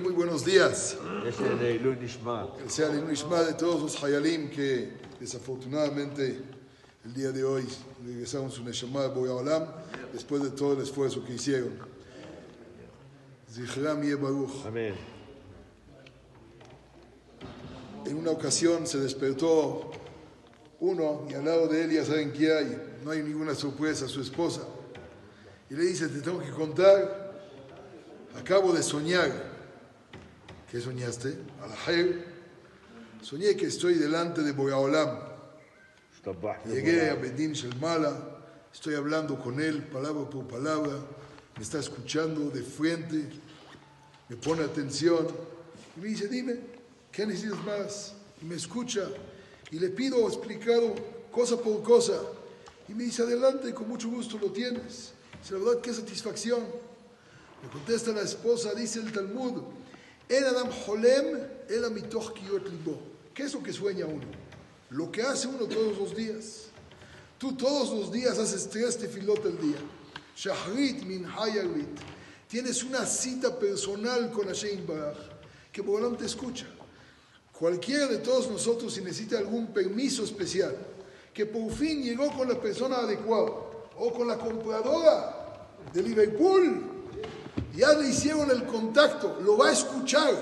Muy buenos días. Nishma. Que sea el Ishma de todos los Hayalim que desafortunadamente el día de hoy regresaron su Neshama de Boyaolam después de todo el esfuerzo que hicieron. Zichram Baruch. Amén. En una ocasión se despertó uno y al lado de él ya saben qué hay. No hay ninguna sorpresa, su esposa. Y le dice, te tengo que contar, acabo de soñar. ¿Qué soñaste? Alajel. Soñé que estoy delante de Boyaolam. Llegué a Bedín Shelmala, estoy hablando con él palabra por palabra, me está escuchando de frente, me pone atención y me dice, dime, ¿qué necesitas más? Y me escucha y le pido explicado cosa por cosa y me dice, adelante, con mucho gusto lo tienes. Dice, la verdad, qué satisfacción. Me contesta la esposa, dice el Talmud, El Adam Holem, el Amitoch Kiyot Libo. ¿Qué es lo que sueña uno? Lo que hace uno todos los días. Tú todos los días haces tres tefilot al día. Shahrit min hayarit. Tienes una cita personal con Hashem Baraj, que Bogolam te escucha. Cualquiera de todos nosotros, si necesita algún permiso especial, que por fin llegó con la persona adecuada, o con la compradora de Liverpool, ya le hicieron el contacto, lo va a escuchar,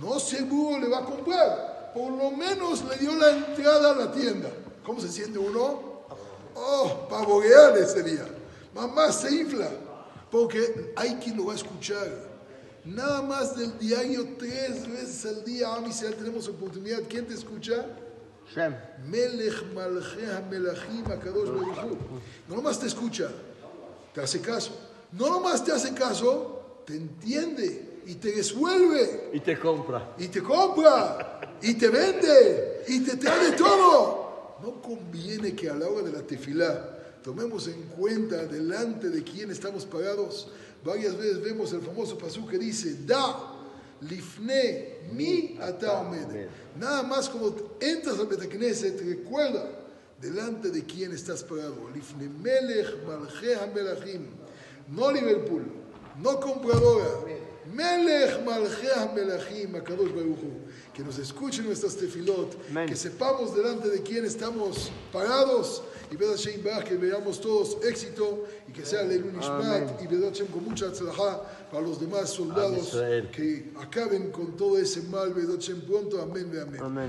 no seguro le va a comprar, por lo menos le dio la entrada a la tienda. ¿Cómo se siente uno? Oh, pavoreal ese día. Mamá se infla, porque hay quien lo va a escuchar. Nada más del diario tres veces al día, Am Israel, tenemos oportunidad. ¿Quién te escucha? Shem. Melech Melachim Akadosh. No nomás te escucha, te hace caso. No nomás te hace caso, te entiende y te resuelve Y te compra. y te compra y te vende y te trae de todo. No conviene que a la hora de la tefilá tomemos en cuenta delante de quién estamos parados. Varias veces vemos el famoso pasú que dice, da, lifne, mi ata omed". Nada más cuando entras al Betacneset, recuerda delante de quién estás parado. Lifne melech malchea melachim. No Liverpool, no compradora. Melech malchea melachim, Akadosh. Que nos escuchen nuestras tefilot, Amén. que sepamos delante de quién estamos parados y Shem que veamos todos éxito y que sea Leilun Ishmat y Vedat Shem con mucha tzlajá para los demás soldados que acaben con todo ese mal, Shem pronto, amén, amén. Amén.